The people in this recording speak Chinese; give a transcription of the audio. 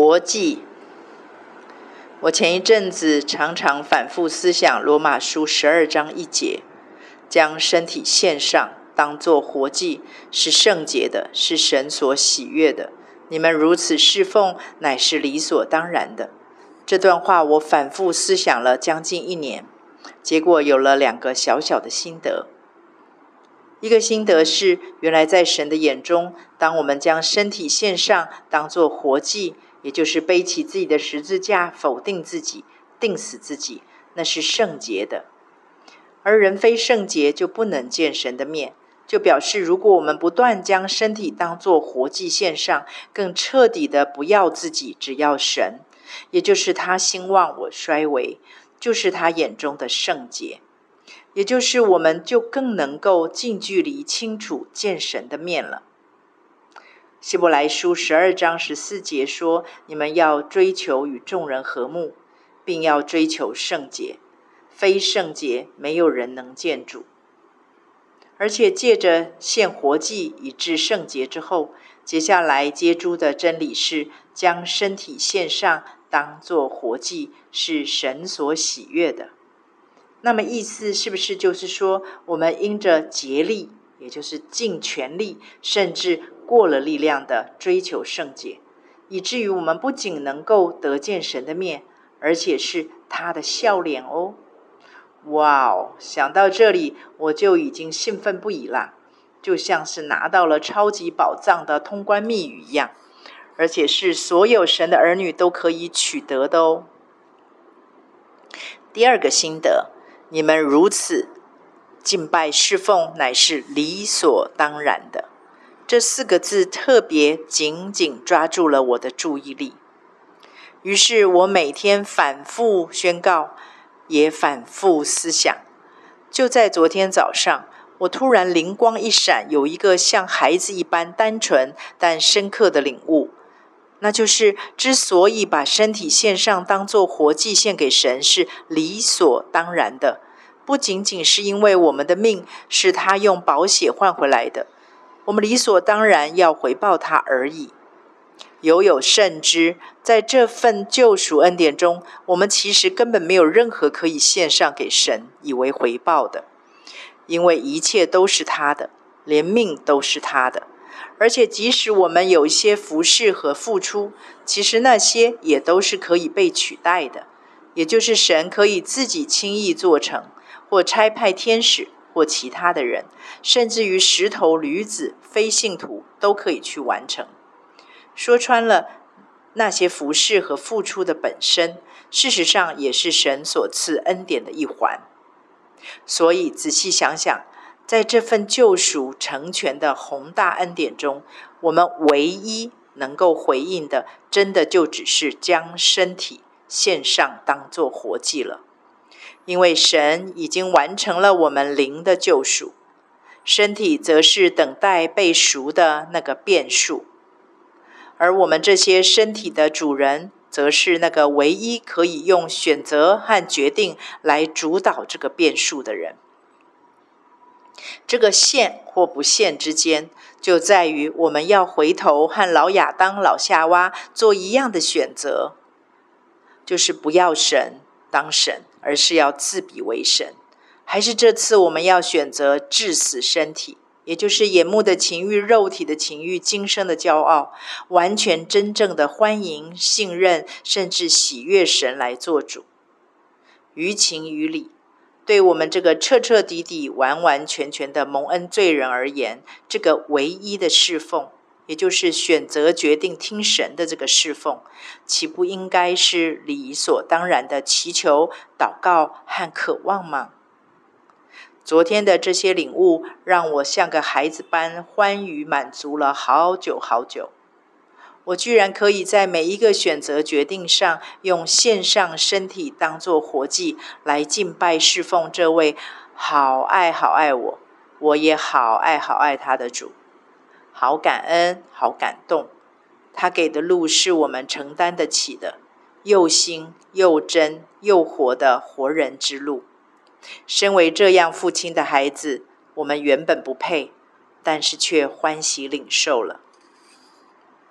活祭。我前一阵子常常反复思想罗马书十二章一节，将身体献上，当作活祭，是圣洁的，是神所喜悦的。你们如此侍奉，乃是理所当然的。这段话我反复思想了将近一年，结果有了两个小小的心得。一个心得是，原来在神的眼中，当我们将身体献上，当作活祭，也就是背起自己的十字架，否定自己，钉死自己，那是圣洁的。而人非圣洁，就不能见神的面。就表示，如果我们不断将身体当作活祭献上，更彻底的不要自己，只要神，也就是他兴旺我衰微，就是他眼中的圣洁。也就是，我们就更能够近距离、清楚见神的面了。希伯来书十二章十四节说：“你们要追求与众人和睦，并要追求圣洁。非圣洁，没有人能见主。”而且借着献活祭以致圣洁之后，接下来接诸的真理是：将身体献上，当做活祭，是神所喜悦的。那么意思是不是就是说，我们因着竭力，也就是尽全力，甚至过了力量的追求圣洁，以至于我们不仅能够得见神的面，而且是他的笑脸哦！哇哦，想到这里我就已经兴奋不已啦，就像是拿到了超级宝藏的通关密语一样，而且是所有神的儿女都可以取得的哦。第二个心得。你们如此敬拜侍奉，乃是理所当然的。这四个字特别紧紧抓住了我的注意力。于是我每天反复宣告，也反复思想。就在昨天早上，我突然灵光一闪，有一个像孩子一般单纯但深刻的领悟。那就是，之所以把身体献上当做活祭献给神，是理所当然的，不仅仅是因为我们的命是他用宝血换回来的，我们理所当然要回报他而已。犹有甚之，在这份救赎恩典中，我们其实根本没有任何可以献上给神以为回报的，因为一切都是他的，连命都是他的。而且，即使我们有一些服侍和付出，其实那些也都是可以被取代的。也就是神可以自己轻易做成，或差派天使，或其他的人，甚至于石头、驴子、非信徒都可以去完成。说穿了，那些服侍和付出的本身，事实上也是神所赐恩典的一环。所以，仔细想想。在这份救赎成全的宏大恩典中，我们唯一能够回应的，真的就只是将身体献上，当做活祭了。因为神已经完成了我们灵的救赎，身体则是等待被赎的那个变数，而我们这些身体的主人，则是那个唯一可以用选择和决定来主导这个变数的人。这个献或不献之间，就在于我们要回头和老亚当、老夏娃做一样的选择，就是不要神当神，而是要自比为神；还是这次我们要选择致死身体，也就是眼目的情欲、肉体的情欲、今生的骄傲，完全真正的欢迎、信任，甚至喜悦神来做主，于情于理。对我们这个彻彻底底、完完全全的蒙恩罪人而言，这个唯一的侍奉，也就是选择决定听神的这个侍奉，岂不应该是理所当然的祈求、祷告和渴望吗？昨天的这些领悟，让我像个孩子般欢愉满足了好久好久。我居然可以在每一个选择决定上，用献上身体当做活祭来敬拜侍奉这位好爱好爱我，我也好爱好爱他的主，好感恩，好感动。他给的路是我们承担得起的，又新又真又活的活人之路。身为这样父亲的孩子，我们原本不配，但是却欢喜领受了。